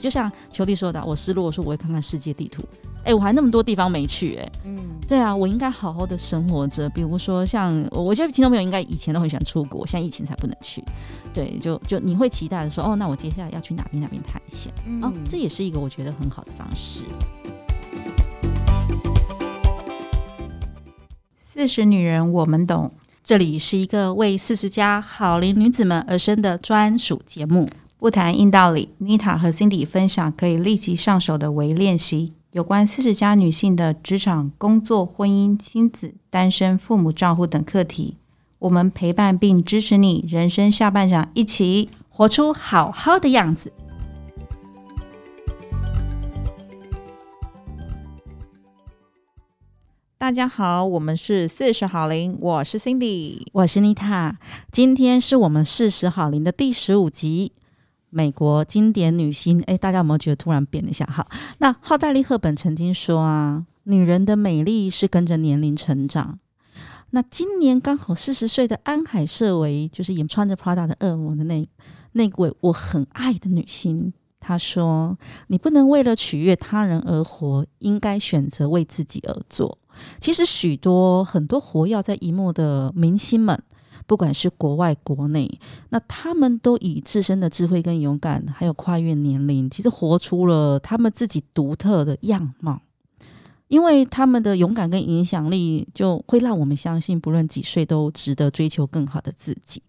就像球弟说的，我失落的时候，我会看看世界地图。哎，我还那么多地方没去，哎，嗯，对啊，我应该好好的生活着。比如说像，像我觉得听众朋友应该以前都很喜欢出国，现在疫情才不能去。对，就就你会期待的说，哦，那我接下来要去哪边哪边探险？嗯、哦，这也是一个我觉得很好的方式。四十女人，我们懂。这里是一个为四十加好龄女子们而生的专属节目，不谈硬道理。Nita 和 Cindy 分享可以立即上手的微练习。有关四十加女性的职场、工作、婚姻、亲子、单身、父母照顾等课题，我们陪伴并支持你人生下半场，一起活出好好的样子。大家好，我们是四十好龄，我是 Cindy，我是 Nita，。今天是我们四十好龄的第十五集。美国经典女星，诶，大家有没有觉得突然变了一下？好，那奥黛丽·赫本曾经说啊，女人的美丽是跟着年龄成长。那今年刚好四十岁的安海瑟薇，就是演穿着 Prada 的恶魔的那那位我很爱的女星，她说：“你不能为了取悦他人而活，应该选择为自己而做。”其实许多很多活跃在荧幕的明星们。不管是国外国内，那他们都以自身的智慧跟勇敢，还有跨越年龄，其实活出了他们自己独特的样貌。因为他们的勇敢跟影响力，就会让我们相信，不论几岁都值得追求更好的自己。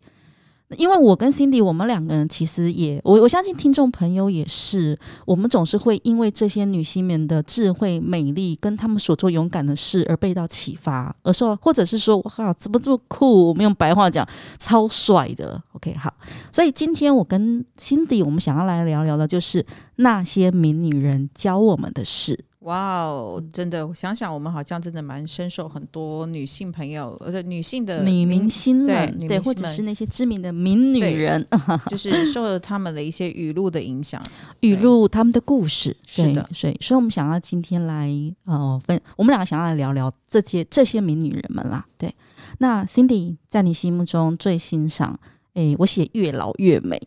因为我跟 Cindy，我们两个人其实也，我我相信听众朋友也是，我们总是会因为这些女性们的智慧、美丽，跟她们所做勇敢的事而被到启发，而说，或者是说，哇，怎么这么酷？我们用白话讲，超帅的。OK，好，所以今天我跟 Cindy，我们想要来聊聊的，就是那些名女人教我们的事。哇哦，真的，我想想，我们好像真的蛮深受很多女性朋友，呃，女性的女明星们，对，对，或者是那些知名的名女人，就是受了他们的一些语录的影响，语录他们的故事，是的，所以，所以我们想要今天来，呃，分，我们两个想要来聊聊这些这些名女人们啦，对。那 Cindy 在你心目中最欣赏，诶，我写越老越美，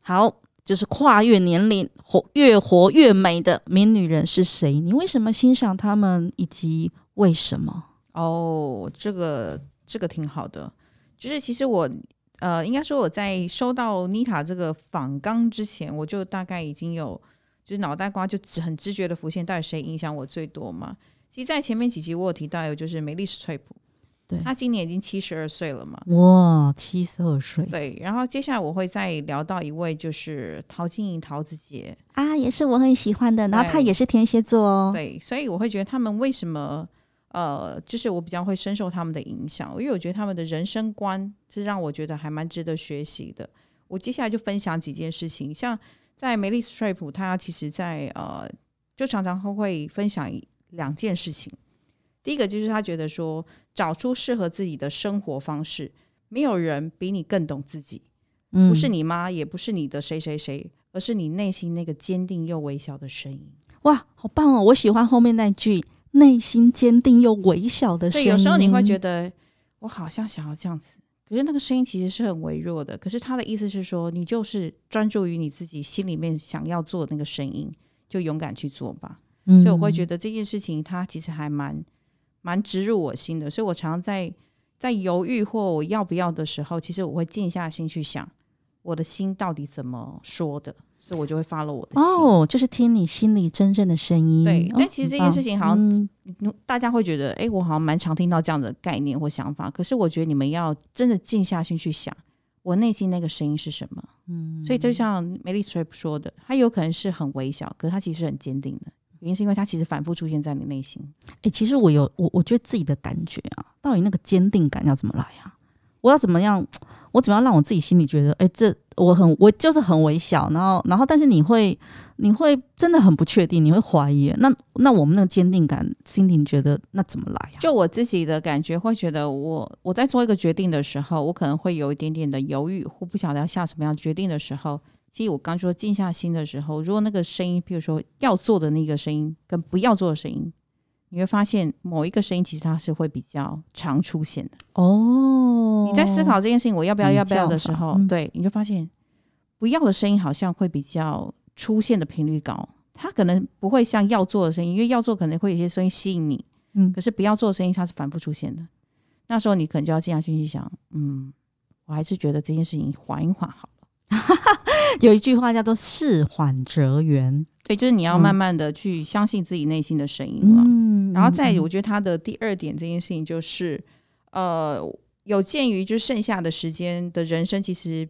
好。就是跨越年龄活越活越美的名女人是谁？你为什么欣赏她们，以及为什么？哦，这个这个挺好的。就是其实我呃，应该说我在收到妮塔这个访纲之前，我就大概已经有就是脑袋瓜就很直觉的浮现，到底谁影响我最多嘛？其实，在前面几集我有提到，有就是梅丽史翠普。他今年已经七十二岁了嘛？哇，七十二岁。对，然后接下来我会再聊到一位，就是陶晶莹、陶子姐啊，也是我很喜欢的。然后他也是天蝎座哦。对，所以我会觉得他们为什么呃，就是我比较会深受他们的影响，因为我觉得他们的人生观是让我觉得还蛮值得学习的。我接下来就分享几件事情，像在梅丽史翠普，她其实在呃，就常常会会分享两件事情。第一个就是他觉得说，找出适合自己的生活方式，没有人比你更懂自己，嗯、不是你妈，也不是你的谁谁谁，而是你内心那个坚定又微小的声音。哇，好棒哦！我喜欢后面那句“内心坚定又微小的声音”。对，有时候你会觉得我好像想要这样子，可是那个声音其实是很微弱的。可是他的意思是说，你就是专注于你自己心里面想要做的那个声音，就勇敢去做吧。嗯、所以我会觉得这件事情，他其实还蛮。蛮植入我心的，所以我常常在在犹豫或我要不要的时候，其实我会静下心去想，我的心到底怎么说的，所以我就会 follow 我的心。哦，就是听你心里真正的声音。对，但其实这件事情好像、嗯、大家会觉得，哎，我好像蛮常听到这样的概念或想法。可是我觉得你们要真的静下心去想，我内心那个声音是什么？嗯，所以就像梅丽史翠普说的，它有可能是很微小，可是它其实很坚定的。原因是因为它其实反复出现在你内心。哎、欸，其实我有我，我觉得自己的感觉啊，到底那个坚定感要怎么来啊？我要怎么样？我怎么样让我自己心里觉得，哎、欸，这我很我就是很微小，然后然后，但是你会你会真的很不确定，你会怀疑。那那我们那个坚定感，心里觉得那怎么来啊？就我自己的感觉，会觉得我我在做一个决定的时候，我可能会有一点点的犹豫，或不晓得要下什么样决定的时候。其实我刚说静下心的时候，如果那个声音，比如说要做的那个声音跟不要做的声音，你会发现某一个声音其实它是会比较常出现的。哦，你在思考这件事情我要不要要不要的时候，嗯、对，你就发现不要的声音好像会比较出现的频率高，它可能不会像要做的声音，因为要做可能会有一些声音吸引你，嗯，可是不要做的声音它是反复出现的。那时候你可能就要静下心去想，嗯，我还是觉得这件事情缓一缓好了。有一句话叫做“事缓则圆”，对，就是你要慢慢的去相信自己内心的声音了。嗯，然后再，我觉得他的第二点这件事情就是，呃，有鉴于就剩下的时间的人生，其实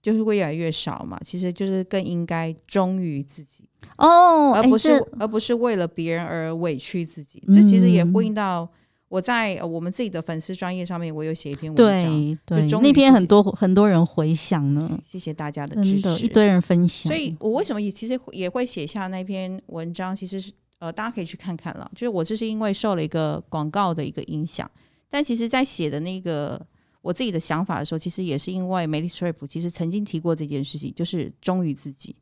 就是会越来越少嘛。其实就是更应该忠于自己哦，而不是而不是为了别人而委屈自己。这其实也呼应到。我在我们自己的粉丝专业上面，我有写一篇文章，对，对，那篇很多很多人回想呢，谢谢大家的支持，一堆人分享。所以我为什么也其实也会写下那篇文章，其实是呃，大家可以去看看了。就是我这是因为受了一个广告的一个影响，但其实在写的那个我自己的想法的时候，其实也是因为梅丽史翠普其实曾经提过这件事情，就是忠于自己。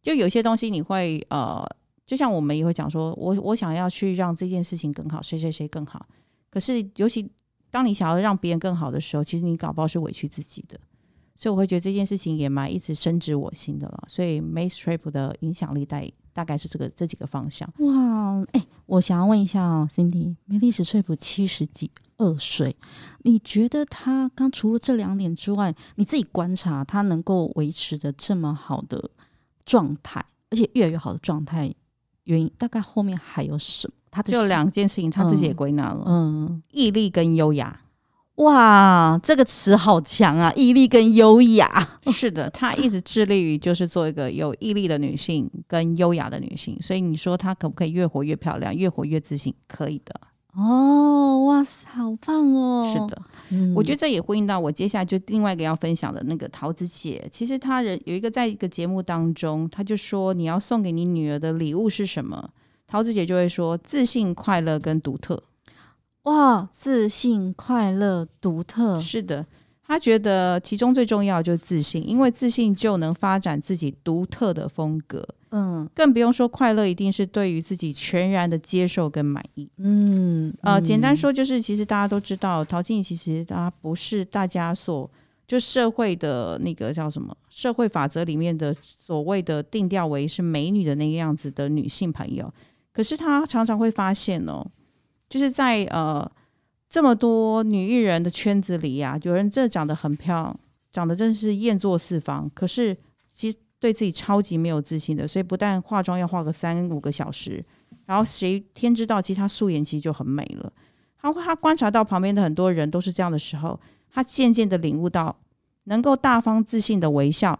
就有些东西你会呃，就像我们也会讲说，我我想要去让这件事情更好，谁谁谁更好。可是，尤其当你想要让别人更好的时候，其实你搞不好是委屈自己的。所以我会觉得这件事情也蛮一直深植我心的了。所以 Meryl Streep 的影响力大大概是这个这几个方向。哇，哎，我想要问一下哦，Cindy，梅丽史翠普七十几二岁，你觉得她刚除了这两点之外，你自己观察她能够维持的这么好的状态，而且越来越好的状态，原因大概后面还有什么？他就两件事情，他自己也归纳了，嗯，嗯，毅力跟优雅。哇，这个词好强啊！毅力跟优雅，是的，她一直致力于就是做一个有毅力的女性跟优雅的女性。所以你说她可不可以越活越漂亮，越活越自信？可以的。哦，哇塞，好棒哦！是的，嗯，我觉得这也呼应到我接下来就另外一个要分享的那个桃子姐。其实她人有一个在一个节目当中，她就说你要送给你女儿的礼物是什么？桃子姐就会说：自信、快乐跟独特。哇，自信、快乐、独特，是的。她觉得其中最重要就是自信，因为自信就能发展自己独特的风格。嗯，更不用说快乐，一定是对于自己全然的接受跟满意。嗯，嗯呃，简单说就是，其实大家都知道，陶晶莹其实她不是大家所就社会的那个叫什么社会法则里面的所谓的定调为是美女的那个样子的女性朋友。可是他常常会发现哦，就是在呃这么多女艺人的圈子里呀、啊，有人这长得很漂亮，长得真是艳作四方，可是其实对自己超级没有自信的，所以不但化妆要化个三五个小时，然后谁天知道其实他素颜其实就很美了。他他观察到旁边的很多人都是这样的时候，他渐渐的领悟到，能够大方自信的微笑，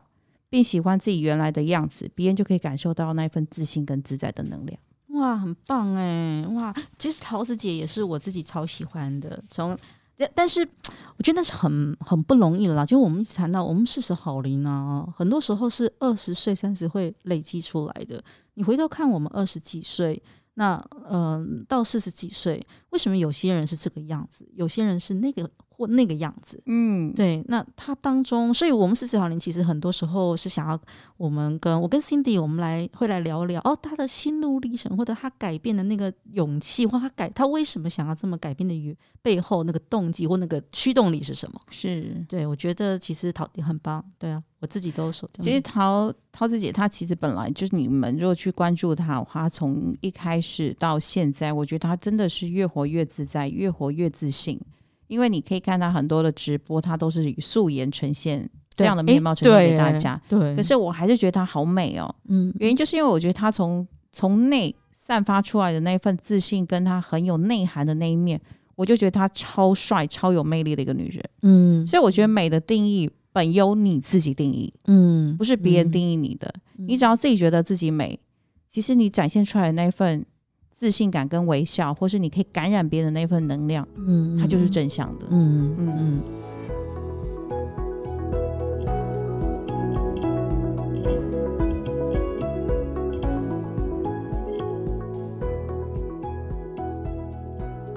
并喜欢自己原来的样子，别人就可以感受到那份自信跟自在的能量。哇，很棒哎！哇，其实桃子姐也是我自己超喜欢的。从但但是我觉得那是很很不容易了啦。就我们一直谈到我们四十好龄啊，很多时候是二十岁、三十会累积出来的。你回头看我们二十几岁，那嗯、到四十几岁，为什么有些人是这个样子，有些人是那个？或那个样子，嗯，对，那他当中，所以我们四十好龄其实很多时候是想要我们跟我跟 Cindy，我们来会来聊聊哦，他的心路历程，或者他改变的那个勇气，或他改他为什么想要这么改变的与背后那个动机或那个驱动力是什么？是对，我觉得其实陶姐很棒，对啊，我自己都说，其实陶陶子姐她其实本来就是你们如果去关注她，她从一开始到现在，我觉得她真的是越活越自在，越活越自信。因为你可以看到很多的直播，它都是以素颜呈现这样的面貌呈现给大家。对，对，可是我还是觉得她好美哦。嗯，原因就是因为我觉得她从从内散发出来的那份自信，跟她很有内涵的那一面，我就觉得她超帅、超有魅力的一个女人。嗯，所以我觉得美的定义本由你自己定义，嗯，不是别人定义你的。嗯，你只要自己觉得自己美，其实你展现出来的那份。自信感跟微笑，或是你可以感染别人的那份能量，嗯，它就是正向的，嗯嗯嗯。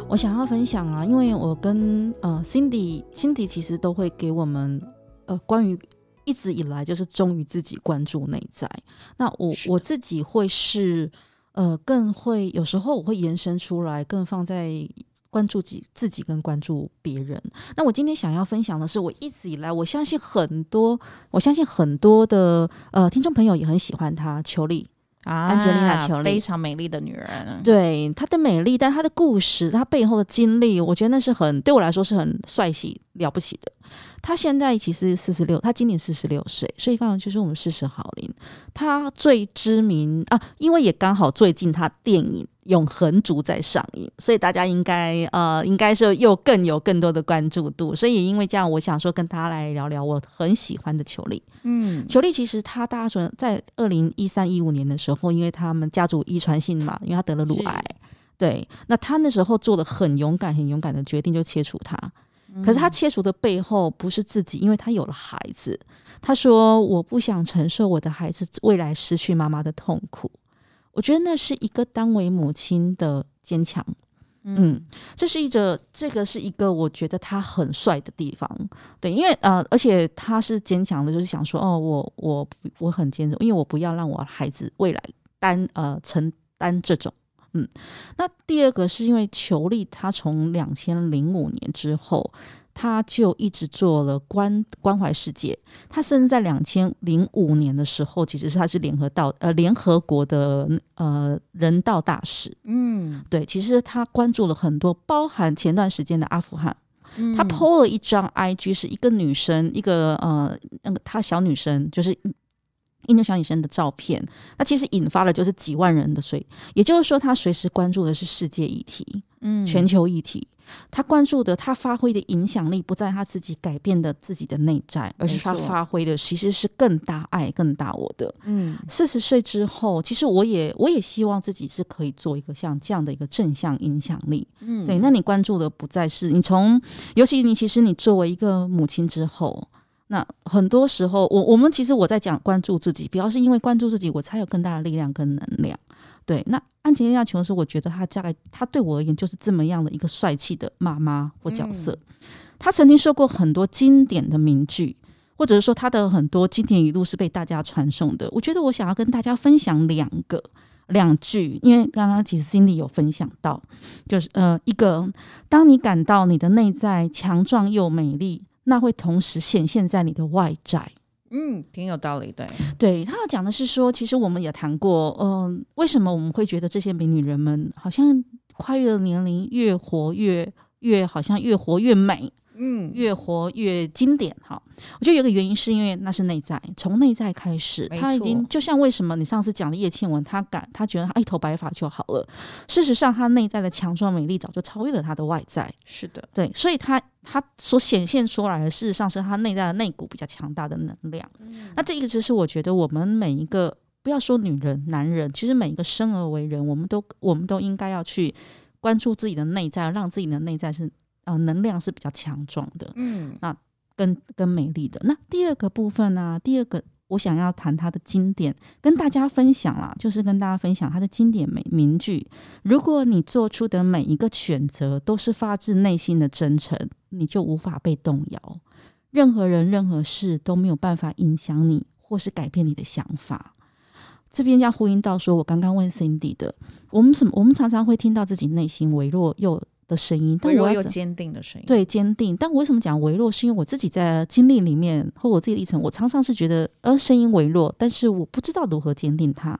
我想要分享啊，因为我跟呃 Cindy，Cindy 其实都会给我们呃关于一直以来就是忠于自己、关注内在。那我我自己会是。呃，更会有时候我会延伸出来，更放在关注自己，自己跟关注别人。那我今天想要分享的是，我一直以来，我相信很多，我相信很多的呃听众朋友也很喜欢她，裘丽。啊，安吉丽娜·裘丽非常美丽的女人，对她的美丽，但她的故事，她背后的经历，我觉得那是很对我来说是很帅气、了不起的。她现在其实四十六，他今年四十六岁，所以刚好就是我们四十好龄。他最知名啊，因为也刚好最近他电影。永恒族在上映，所以大家应该呃，应该是又更有更多的关注度。所以也因为这样，我想说跟大家来聊聊我很喜欢的裘力。嗯，裘力其实他大家说在二零一三一五年的时候，因为他们家族遗传性嘛，因为他得了乳癌，对，那他那时候做了很勇敢、很勇敢的决定，就切除她。可是他切除的背后不是自己，因为他有了孩子。他说：“我不想承受我的孩子未来失去妈妈的痛苦。”我觉得那是一个当为母亲的坚强，嗯，这是一个这个是一个我觉得他很帅的地方，对，因为呃，而且他是坚强的，就是想说，哦，我我我很坚持，因为我不要让我孩子未来担呃承担这种，嗯，那第二个是因为裘力他从两千零五年之后。他就一直做了关关怀世界，他甚至在两千零五年的时候，其实是他是联合到呃联合国的呃人道大使。嗯，对，其实他关注了很多，包含前段时间的阿富汗。嗯、他 PO 了一张 IG，是一个女生，一个呃那个她小女生，就是印度小女生的照片。那其实引发了就是几万人的追，也就是说，他随时关注的是世界议题，嗯，全球议题。他关注的，他发挥的影响力不在他自己改变的自己的内在，而是他发挥的其实是更大爱、更大我的。嗯，四十岁之后，其实我也我也希望自己是可以做一个像这样的一个正向影响力。嗯，对。那你关注的不再是你从，尤其你其实你作为一个母亲之后，那很多时候，我我们其实我在讲关注自己，主要是因为关注自己，我才有更大的力量跟能量。对，那安吉丽娜·琼斯，我觉得她大概，她对我而言就是这么样的一个帅气的妈妈或角色。她曾经说过很多经典的名句，或者是说她的很多经典语录是被大家传颂的。我觉得我想要跟大家分享两个两句，因为刚刚其实 Cindy 有分享到，就是呃，一个当你感到你的内在强壮又美丽，那会同时显现在你的外在。嗯，挺有道理的。对，他要讲的是说，其实我们也谈过，嗯、呃，为什么我们会觉得这些美女人们好像跨越了年龄，越活越越好像越活越美。嗯，越活越经典哈。我觉得有个原因是因为那是内在，从内在开始，他已经就像为什么你上次讲的叶倩文，他敢，他觉得他一头白发就好了。事实上，他内在的强壮美丽早就超越了他的外在。是的，对，所以他他所显现出来的，事实上是他内在的那股比较强大的能量。嗯、那这一个其实我觉得我们每一个，不要说女人、男人，其实每一个生而为人，我们都我们都应该要去关注自己的内在，让自己的内在是。呃，能量是比较强壮的，嗯，那跟跟美丽的。那第二个部分呢、啊？第二个我想要谈它的经典，跟大家分享啦，就是跟大家分享它的经典美名句。如果你做出的每一个选择都是发自内心的真诚，你就无法被动摇。任何人、任何事都没有办法影响你，或是改变你的想法。这边要呼应到说，我刚刚问 Cindy 的，我们什么？我们常常会听到自己内心微弱又。的声音，但我有坚定的声音，对，坚定。但我为什么讲微弱？是因为我自己在经历里面或我自己的历程，我常常是觉得，呃，声音微弱，但是我不知道如何坚定它。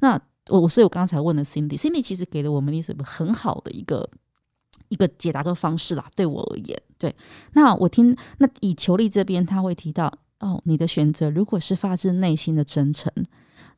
那我，所以我刚才问了 Cindy，Cindy 其实给了我们一个很好的一个一个解答的方式啦。对我而言，对。那我听，那以裘莉这边他会提到，哦，你的选择如果是发自内心的真诚，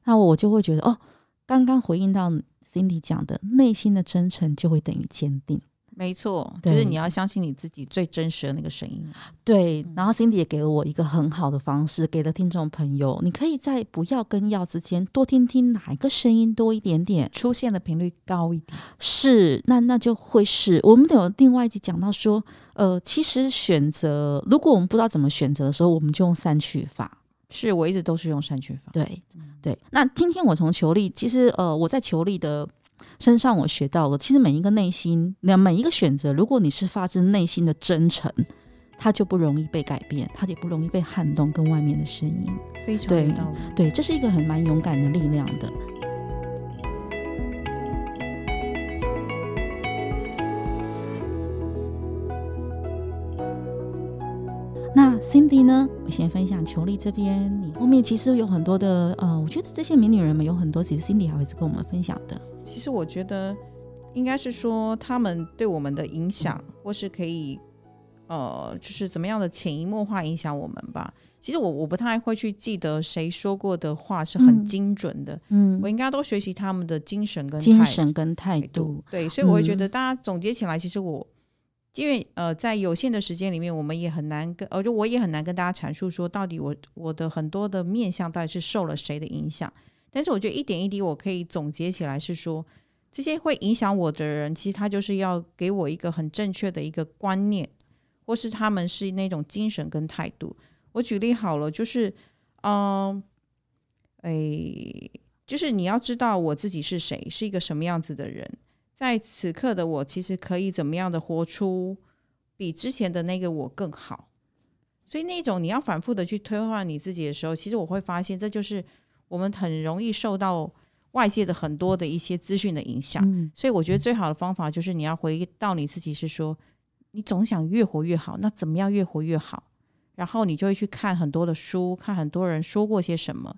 那我就会觉得，哦，刚刚回应到 Cindy 讲的，内心的真诚就会等于坚定。没错，就是你要相信你自己最真实的那个声音。对，然后 Cindy 也给了我一个很好的方式，给了听众朋友，你可以在不要跟要之间多听听哪一个声音多一点点，出现的频率高一点。是，那那就会是我们有另外一集讲到说，呃，其实选择，如果我们不知道怎么选择的时候，我们就用删去法。是我一直都是用删去法。对，对。那今天我从球力，其实呃，我在球力的。身上我学到了，其实每一个内心，那每一个选择，如果你是发自内心的真诚，它就不容易被改变，它也不容易被撼动。跟外面的声音，非常对对，这是一个很蛮勇敢的力量的。那 Cindy 呢？我先分享裘丽这边，你后面其实有很多的呃……我觉得这些名女人们有很多，其实 Cindy 还会跟我们分享的。其实我觉得应该是说他们对我们的影响，嗯、或是可以呃，就是怎么样的潜移默化影响我们吧。其实我我不太会去记得谁说过的话是很精准的，嗯，我应该都学习他们的精神跟精神跟态度，对，所以我会觉得大家总结起来，其实我。因为呃，在有限的时间里面，我们也很难跟，呃，就我也很难跟大家阐述说，到底我我的很多的面相到底是受了谁的影响。但是我觉得一点一滴，我可以总结起来是说，这些会影响我的人，其实他就是要给我一个很正确的一个观念，或是他们是那种精神跟态度。我举例好了，就是嗯，哎，就是你要知道我自己是谁，是一个什么样子的人。在此刻的我，其实可以怎么样的活出比之前的那个我更好？所以那种你要反复的去推换你自己的时候，其实我会发现，这就是我们很容易受到外界的很多的一些资讯的影响。嗯。所以我觉得最好的方法就是你要回到你自己，是说你总想越活越好，那怎么样越活越好？然后你就会去看很多的书，看很多人说过些什么，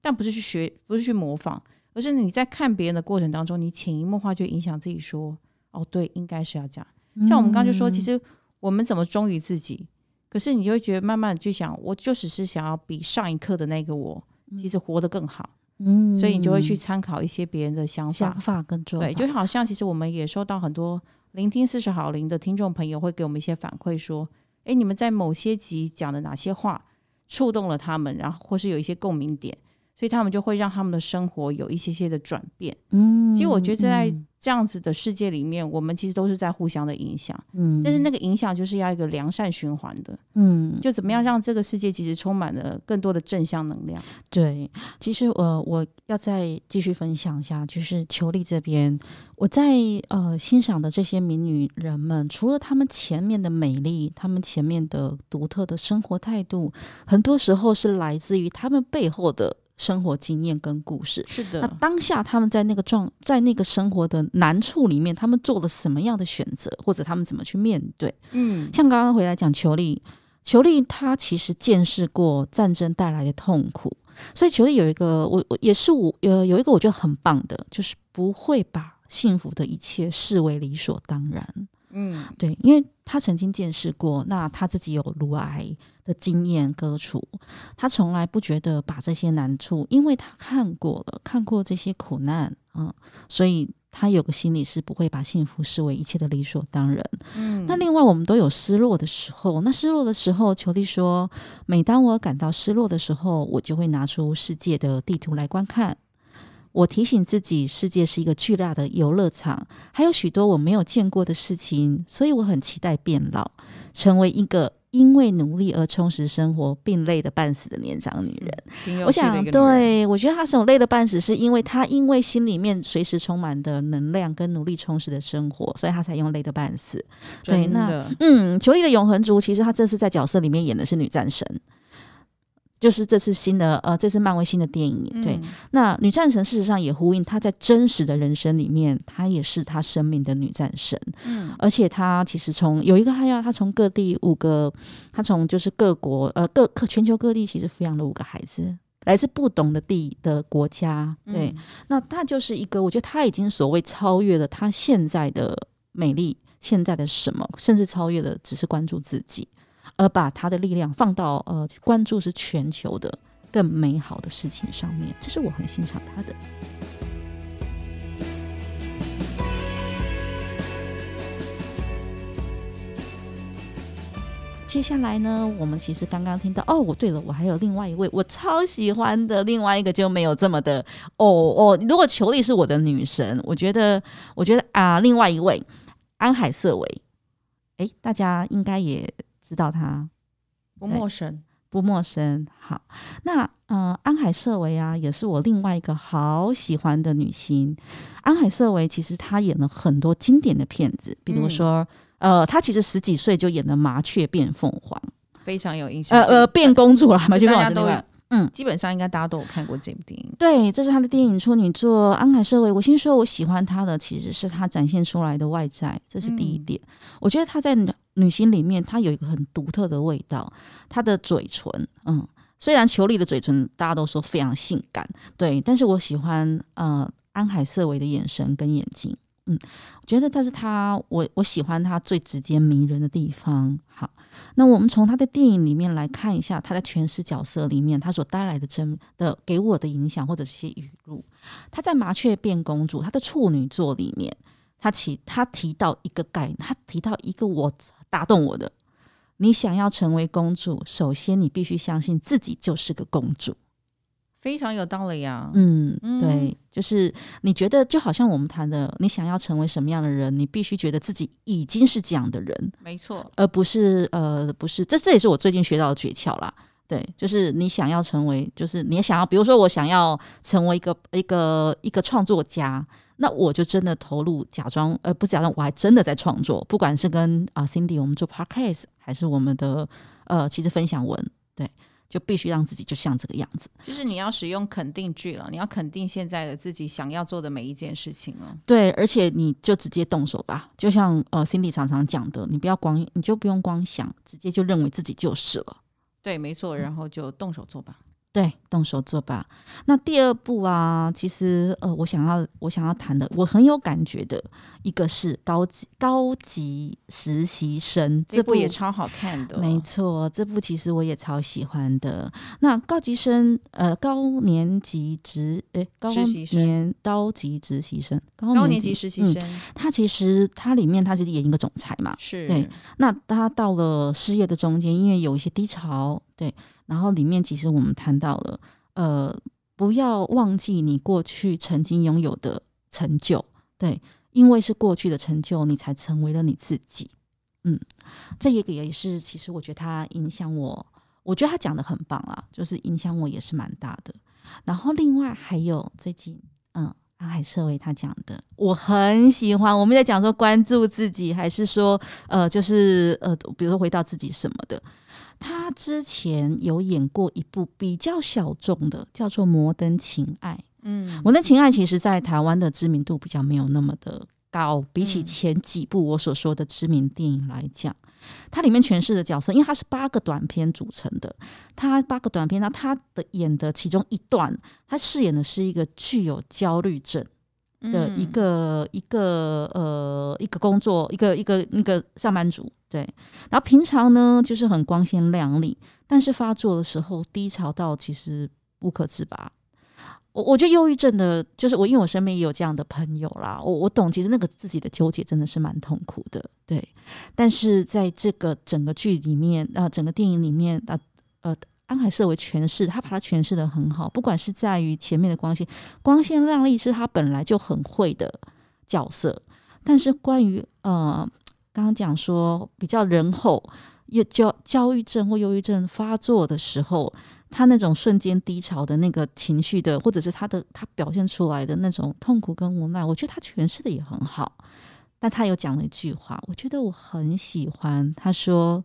但不是去学，不是去模仿。而是你在看别人的过程当中，你潜移默化就影响自己说：“哦，对，应该是要这样。”像我们刚刚就说，其实我们怎么忠于自己？可是你就会觉得，慢慢的就想，我就只是想要比上一刻的那个我，其实活得更好。嗯，所以你就会去参考一些别人的想法、想法跟做法。对，就好像其实我们也收到很多聆听四十好龄的听众朋友会给我们一些反馈，说：“哎，你们在某些集讲的哪些话触动了他们，然后或是有一些共鸣点。”所以他们就会让他们的生活有一些些的转变。嗯，其实我觉得在这样子的世界里面，嗯、我们其实都是在互相的影响。嗯，但是那个影响就是要一个良善循环的。嗯，就怎么样让这个世界其实充满了更多的正向能量。对，其实呃，我要再继续分享一下，就是球力这边，我在呃欣赏的这些名女人们，除了她们前面的美丽，她们前面的独特的生活态度，很多时候是来自于她们背后的。生活经验跟故事是的，那当下他们在那个状，在那个生活的难处里面，他们做了什么样的选择，或者他们怎么去面对？嗯，像刚刚回来讲裘丽，裘丽她其实见识过战争带来的痛苦，所以裘丽有一个我我也是我呃有一个我觉得很棒的，就是不会把幸福的一切视为理所当然。嗯，对，因为他曾经见识过，那他自己有乳癌的经验割除，他从来不觉得把这些难处，因为他看过了，看过这些苦难，嗯，所以他有个心理是不会把幸福视为一切的理所当然。嗯，那另外我们都有失落的时候，那失落的时候，裘弟说，每当我感到失落的时候，我就会拿出世界的地图来观看。我提醒自己，世界是一个巨大的游乐场，还有许多我没有见过的事情，所以我很期待变老，成为一个因为努力而充实生活并累得半死的年长女人。嗯、我想，对，我觉得她这种累得半死，是因为她因为心里面随时充满的能量跟努力充实的生活，所以她才用累得半死。对，那嗯，裘力的永恒族，其实她这次在角色里面演的是女战神。就是这次新的呃，这次漫威新的电影，对，嗯、那女战神事实上也呼应她在真实的人生里面，她也是她生命的女战神。嗯，而且她其实从有一个她要她从各地五个，她从就是各国呃各各全球各地其实抚养了五个孩子，来自不同的地的国家。对，嗯、那她就是一个，我觉得她已经所谓超越了她现在的美丽，现在的什么，甚至超越了只是关注自己。而把他的力量放到呃关注是全球的更美好的事情上面，这是我很欣赏他的。接下来呢，我们其实刚刚听到哦，我对了，我还有另外一位我超喜欢的另外一个就没有这么的哦哦。如果裘丽是我的女神，我觉得我觉得啊，另外一位安海瑟薇，诶，大家应该也。知道他不陌生，不陌生。好，那呃，安海瑟薇啊，也是我另外一个好喜欢的女星。安海瑟薇其实她演了很多经典的片子，比如说，嗯、呃，她其实十几岁就演了《麻雀变凤凰》，非常有印象。呃呃，变公主了，麻雀变凤凰嗯，基本上应该大家都有看过这部电影。对，这是他的电影处女作。安海瑟薇，我先说我喜欢他的，其实是他展现出来的外在，这是第一点。嗯、我觉得他在女星里面，他有一个很独特的味道，他的嘴唇，嗯，虽然裘丽的嘴唇大家都说非常性感，对，但是我喜欢呃安海瑟薇的眼神跟眼睛。嗯，我觉得这是他，我我喜欢他最直接迷人的地方。好，那我们从他的电影里面来看一下他在诠释角色里面他所带来的真的给我的影响或者是些语录。他在《麻雀变公主》他的处女作里面，他提他提到一个概念，他提到一个我打动我的：你想要成为公主，首先你必须相信自己就是个公主。非常有道理呀，嗯，对，就是你觉得就好像我们谈的，你想要成为什么样的人，你必须觉得自己已经是这样的人，没错，而不是呃，不是，这这也是我最近学到的诀窍啦。对，就是你想要成为，就是你想要，比如说我想要成为一个一个一个创作家，那我就真的投入，假装呃不假装，我还真的在创作，不管是跟啊、呃、Cindy 我们做 Podcast，还是我们的呃其实分享文，对。就必须让自己就像这个样子，就是你要使用肯定句了，你要肯定现在的自己想要做的每一件事情了。对，而且你就直接动手吧，就像呃，Cindy 常常讲的，你不要光，你就不用光想，直接就认为自己就是了。对，没错，然后就动手做吧。对，动手做吧。那第二部啊，其实呃，我想要我想要谈的，我很有感觉的一个是高级高级实习生，这部也超好看的。没错，这部其实我也超喜欢的。那高级生呃，高年级职诶，高年高级实习生，高年级实习生，嗯，他其实他里面他是演一个总裁嘛，是对。那他到了事业的中间，因为有一些低潮，对。然后里面其实我们谈到了，呃，不要忘记你过去曾经拥有的成就，对，因为是过去的成就，你才成为了你自己。嗯，这一个也是，其实我觉得他影响我，我觉得他讲的很棒啊，就是影响我也是蛮大的。然后另外还有最近，嗯，安海瑟薇他讲的，我很喜欢。我们在讲说关注自己，还是说，呃，就是呃，比如说回到自己什么的。他之前有演过一部比较小众的，叫做《摩登情爱》。嗯，《摩登情爱》其实在台湾的知名度比较没有那么的高，比起前几部我所说的知名电影来讲，它里面诠释的角色，因为它是八个短片组成的，它八个短片，那他的演的其中一段，他饰演的是一个具有焦虑症的一个、嗯、一个呃一个工作一个一个那个上班族。对，然后平常呢就是很光鲜亮丽，但是发作的时候低潮到其实不可自拔。我我觉得忧郁症的，就是我因为我身边也有这样的朋友啦，我我懂，其实那个自己的纠结真的是蛮痛苦的。对，但是在这个整个剧里面啊、呃，整个电影里面啊，呃，安海瑟薇诠释，他把它诠释得很好，不管是在于前面的光线光线亮丽是他本来就很会的角色，但是关于呃。刚刚讲说比较人后，又焦焦虑症或忧郁症发作的时候，他那种瞬间低潮的那个情绪的，或者是他的他表现出来的那种痛苦跟无奈，我觉得他诠释的也很好。但他有讲了一句话，我觉得我很喜欢。他说：“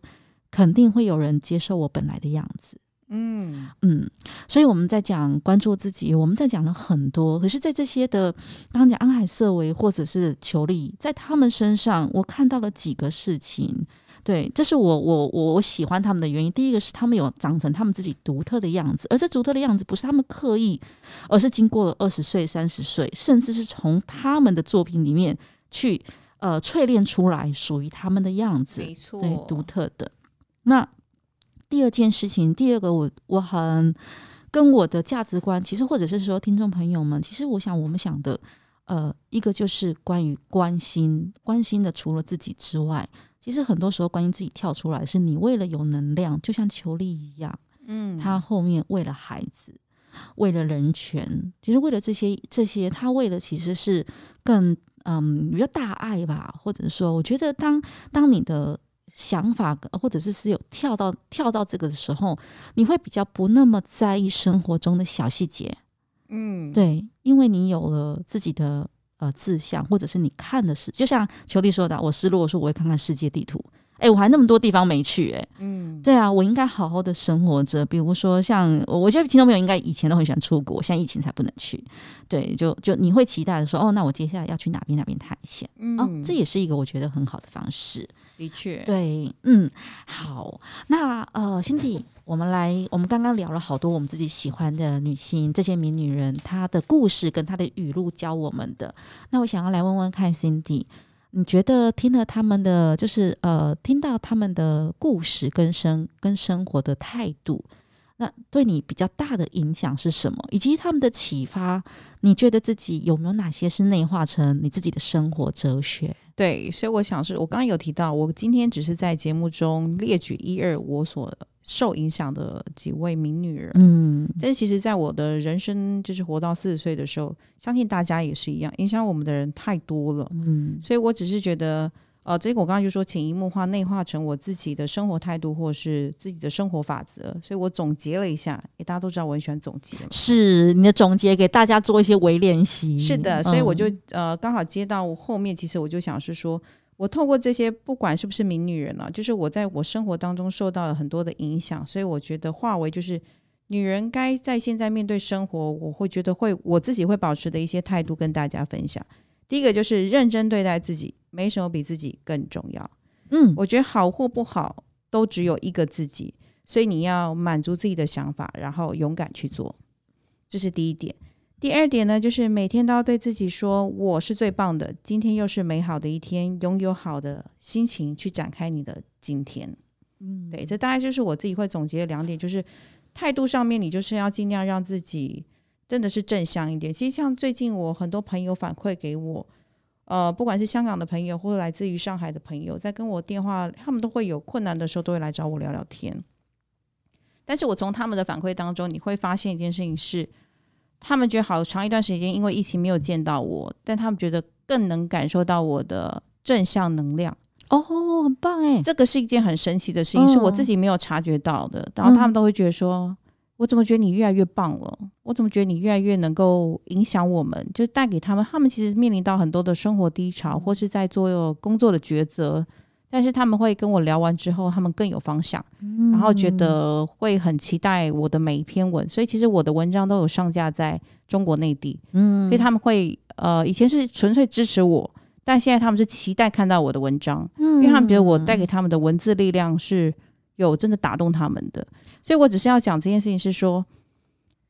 肯定会有人接受我本来的样子。”嗯嗯，所以我们在讲关注自己，我们在讲了很多。可是，在这些的刚刚讲安海瑟薇或者是裘丽，在他们身上，我看到了几个事情。对，这是我我我喜欢他们的原因。第一个是他们有长成他们自己独特的样子，而这独特的样子不是他们刻意，而是经过了二十岁、三十岁，甚至是从他们的作品里面去呃淬炼出来属于他们的样子，没错，对，独特的那。第二件事情，第二个我我很跟我的价值观，其实或者是说听众朋友们，其实我想我们想的，呃，一个就是关于关心，关心的除了自己之外，其实很多时候关心自己跳出来，是你为了有能量，就像裘力一样，嗯，他后面为了孩子，为了人权，其实为了这些这些，他为了其实是更嗯比较大爱吧，或者说，我觉得当当你的。想法，或者是是有跳到跳到这个的时候，你会比较不那么在意生活中的小细节，嗯，对，因为你有了自己的呃志向，或者是你看的是，就像球弟说的，我失落的时候，我会看看世界地图，哎，我还那么多地方没去，哎，嗯，对啊，我应该好好的生活着。比如说像，像我觉得听众朋友应该以前都很喜欢出国，现在疫情才不能去。对，就就你会期待的说，哦，那我接下来要去哪边哪边探险？嗯，哦，这也是一个我觉得很好的方式。的确，对，嗯，好，那呃，Cindy，我们来，我们刚刚聊了好多我们自己喜欢的女性，这些名女人，她的故事跟她的语录教我们的。那我想要来问问看，Cindy，你觉得听了他们的，就是呃，听到他们的故事跟生跟生活的态度，那对你比较大的影响是什么？以及他们的启发，你觉得自己有没有哪些是内化成你自己的生活哲学？对，所以我想是我刚刚有提到，我今天只是在节目中列举一二我所受影响的几位名女人，嗯，但是其实在我的人生就是活到四十岁的时候，相信大家也是一样，影响我们的人太多了，嗯，所以我只是觉得。呃，这个我刚刚就说潜移默化内化成我自己的生活态度，或是自己的生活法则，所以我总结了一下，诶，大家都知道我很喜欢总结，是你的总结给大家做一些微练习，是的，所以我就、嗯、呃刚好接到我后面，其实我就想是说，我透过这些，不管是不是名女人啊，就是我在我生活当中受到了很多的影响，所以我觉得化为就是女人该在现在面对生活，我会觉得会我自己会保持的一些态度跟大家分享。第一个就是认真对待自己，没什么比自己更重要。嗯，我觉得好或不好都只有一个自己，所以你要满足自己的想法，然后勇敢去做，这是第一点。第二点呢，就是每天都要对自己说：“我是最棒的，今天又是美好的一天，拥有好的心情去展开你的今天。”嗯，对，这大概就是我自己会总结的两点，就是态度上面，你就是要尽量让自己。真的是正向一点。其实像最近我很多朋友反馈给我，呃，不管是香港的朋友或者来自于上海的朋友，在跟我电话，他们都会有困难的时候都会来找我聊聊天。但是我从他们的反馈当中，你会发现一件事情是，他们觉得好长一段时间因为疫情没有见到我，但他们觉得更能感受到我的正向能量。哦，很棒哎，这个是一件很神奇的事情，是我自己没有察觉到的。然后他们都会觉得说。我怎么觉得你越来越棒了？我怎么觉得你越来越能够影响我们？就带给他们，他们其实面临到很多的生活低潮，或是在做工作的抉择，但是他们会跟我聊完之后，他们更有方向，然后觉得会很期待我的每一篇文。所以其实我的文章都有上架在中国内地，嗯，所以他们会呃以前是纯粹支持我，但现在他们是期待看到我的文章，因为他们觉得我带给他们的文字力量是。有真的打动他们的，所以我只是要讲这件事情是说，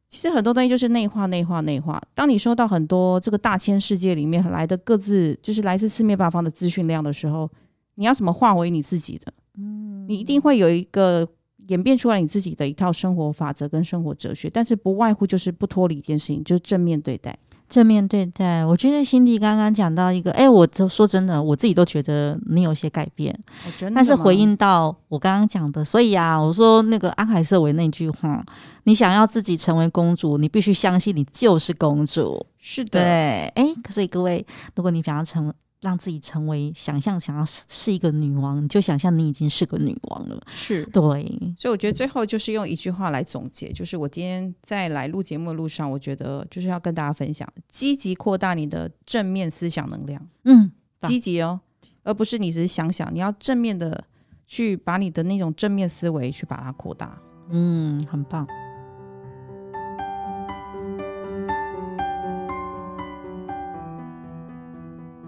其实很多东西就是内化、内化、内化。当你收到很多这个大千世界里面来的各自就是来自四面八方的资讯量的时候，你要怎么化为你自己的？嗯，你一定会有一个演变出来你自己的一套生活法则跟生活哲学，但是不外乎就是不脱离一件事情，就是正面对待。正面对待，我觉得辛迪刚刚讲到一个，哎，我就说真的，我自己都觉得你有些改变。但是回应到我刚刚讲的，所以啊，我说那个安海瑟薇那句话，你想要自己成为公主，你必须相信你就是公主。是的，对，哎，所以各位，如果你想要成。让自己成为想象，想要是一个女王，你就想象你已经是个女王了。是对，所以我觉得最后就是用一句话来总结，就是我今天在来录节目的路上，我觉得就是要跟大家分享，积极扩大你的正面思想能量。嗯，积极哦，而不是你只是想想，你要正面的去把你的那种正面思维去把它扩大。嗯，很棒。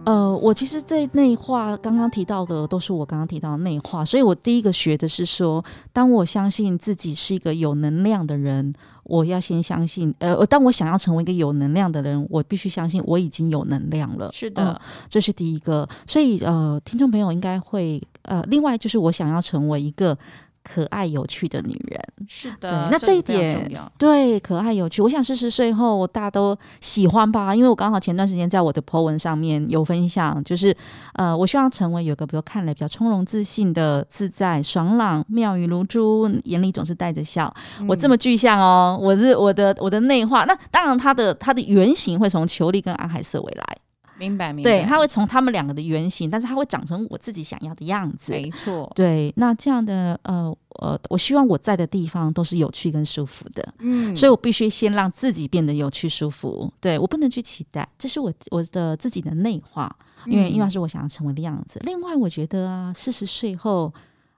呃，我其实，在内化刚刚提到的，都是我刚刚提到的内化。所以我第一个学的是说，当我相信自己是一个有能量的人，我要先相信，呃，当我想要成为一个有能量的人，我必须相信我已经有能量了。是的，呃，这是第一个。所以，呃，听众朋友应该会，呃，另外就是我想要成为一个。可爱有趣的女人，是的，对，那这一点对可爱有趣，我想四十岁后大家都喜欢吧，因为我刚好前段时间在我的 po 文上面有分享，就是呃，我希望成为有个比如看来比较从容自信的、自在爽朗、妙语如珠，眼里总是带着笑。嗯、我这么具象哦，我是我的我的内化，那当然它的它的原型会从裘丽跟安海瑟薇来。明白，明白。对，他会从他们两个的原型，但是他会长成我自己想要的样子。没错。对，那这样的呃呃，我希望我在的地方都是有趣跟舒服的。嗯。所以我必须先让自己变得有趣舒服。对，我不能去期待，这是我我的自己的内化。因为因为是我想要成为的样子。另外，我觉得啊，四十岁后，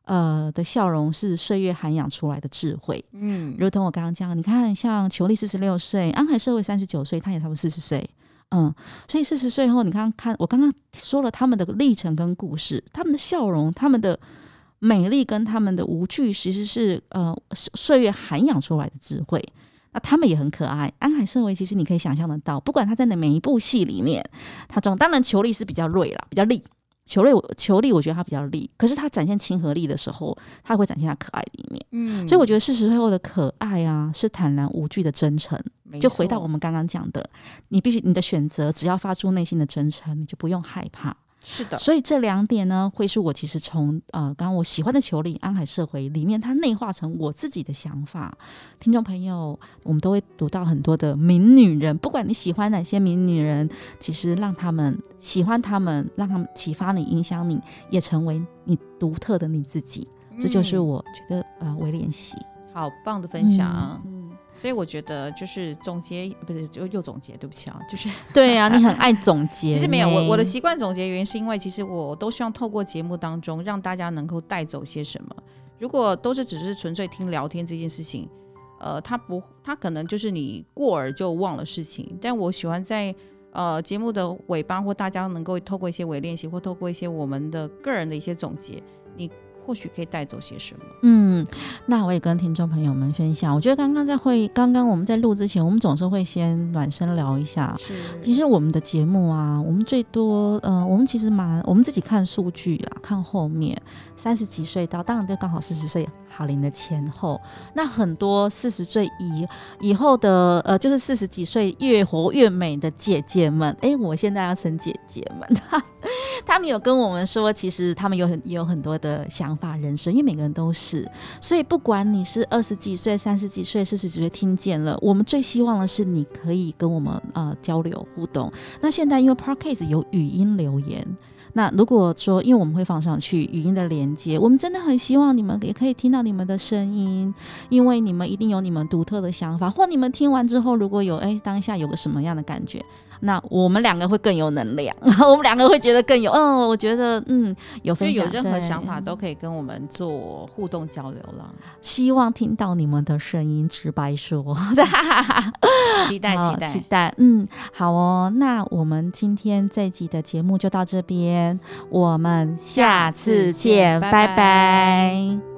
呃的笑容是岁月涵养出来的智慧。嗯，如同我刚刚讲，你看，像裘丽四十六岁，安海社会三十九岁，他也差不多四十岁。嗯，所以四十岁后，你刚刚看我刚刚说了他们的历程跟故事，他们的笑容，他们的美丽跟他们的无惧，其实是呃岁月涵养出来的智慧。那他们也很可爱。安海生威其实你可以想象得到，不管他在哪每一部戏里面，他中当然裘莉是比较锐啦，比较利。裘莉，裘莉，我觉得他比较力，可是他展现亲和力的时候，他会展现他可爱的一面。嗯，所以我觉得四十岁后的可爱啊，是坦然无惧的真诚。就回到我们刚刚讲的，你必须你的选择，只要发出内心的真诚，你就不用害怕。是的，所以这两点呢，会是我其实从呃，刚刚我喜欢的球里安海社会里面，它内化成我自己的想法。听众朋友，我们都会读到很多的名女人，不管你喜欢哪些名女人，其实让他们喜欢他们，让他们启发你、影响你，也成为你独特的你自己。嗯、这就是我觉得呃，微练习好棒的分享。嗯所以我觉得就是总结，不是又又总结，对不起啊，就是 对啊，你很爱总结。其实没有，我我的习惯总结原因是因为其实我都希望透过节目当中让大家能够带走些什么。如果都是只是纯粹听聊天这件事情，呃，他不，他可能就是你过耳就忘了事情。但我喜欢在呃节目的尾巴或大家能够透过一些微练习或透过一些我们的个人的一些总结，你。或许可以带走些什么？嗯，那我也跟听众朋友们分享。我觉得刚刚在会，刚刚我们在录之前，我们总是会先暖身聊一下。是，其实我们的节目啊，我们最多，呃，我们其实蛮，我们自己看数据啊，看后面三十几岁到，当然就刚好四十岁。哈林的前后，那很多四十岁以以后的，呃，就是四十几岁越活越美的姐姐们，哎，我现在要称姐姐们，他他们有跟我们说，其实他们有很有很多的想法、人生，因为每个人都是，所以不管你是二十几岁、三十几岁、四十几岁，听见了，我们最希望的是你可以跟我们呃交流互动。那现在因为 Podcast 有语音留言。那如果说，因为我们会放上去语音的连接，我们真的很希望你们也可以听到你们的声音，因为你们一定有你们独特的想法，或你们听完之后，如果有哎当下有个什么样的感觉。那我们两个会更有能量，我们两个会觉得更有，嗯，我觉得嗯有分享，有任何想法都可以跟我们做互动交流了。希望听到你们的声音，直白说，期待期待期待，嗯，好哦，那我们今天这集的节目就到这边，我们下次见，拜拜。拜拜。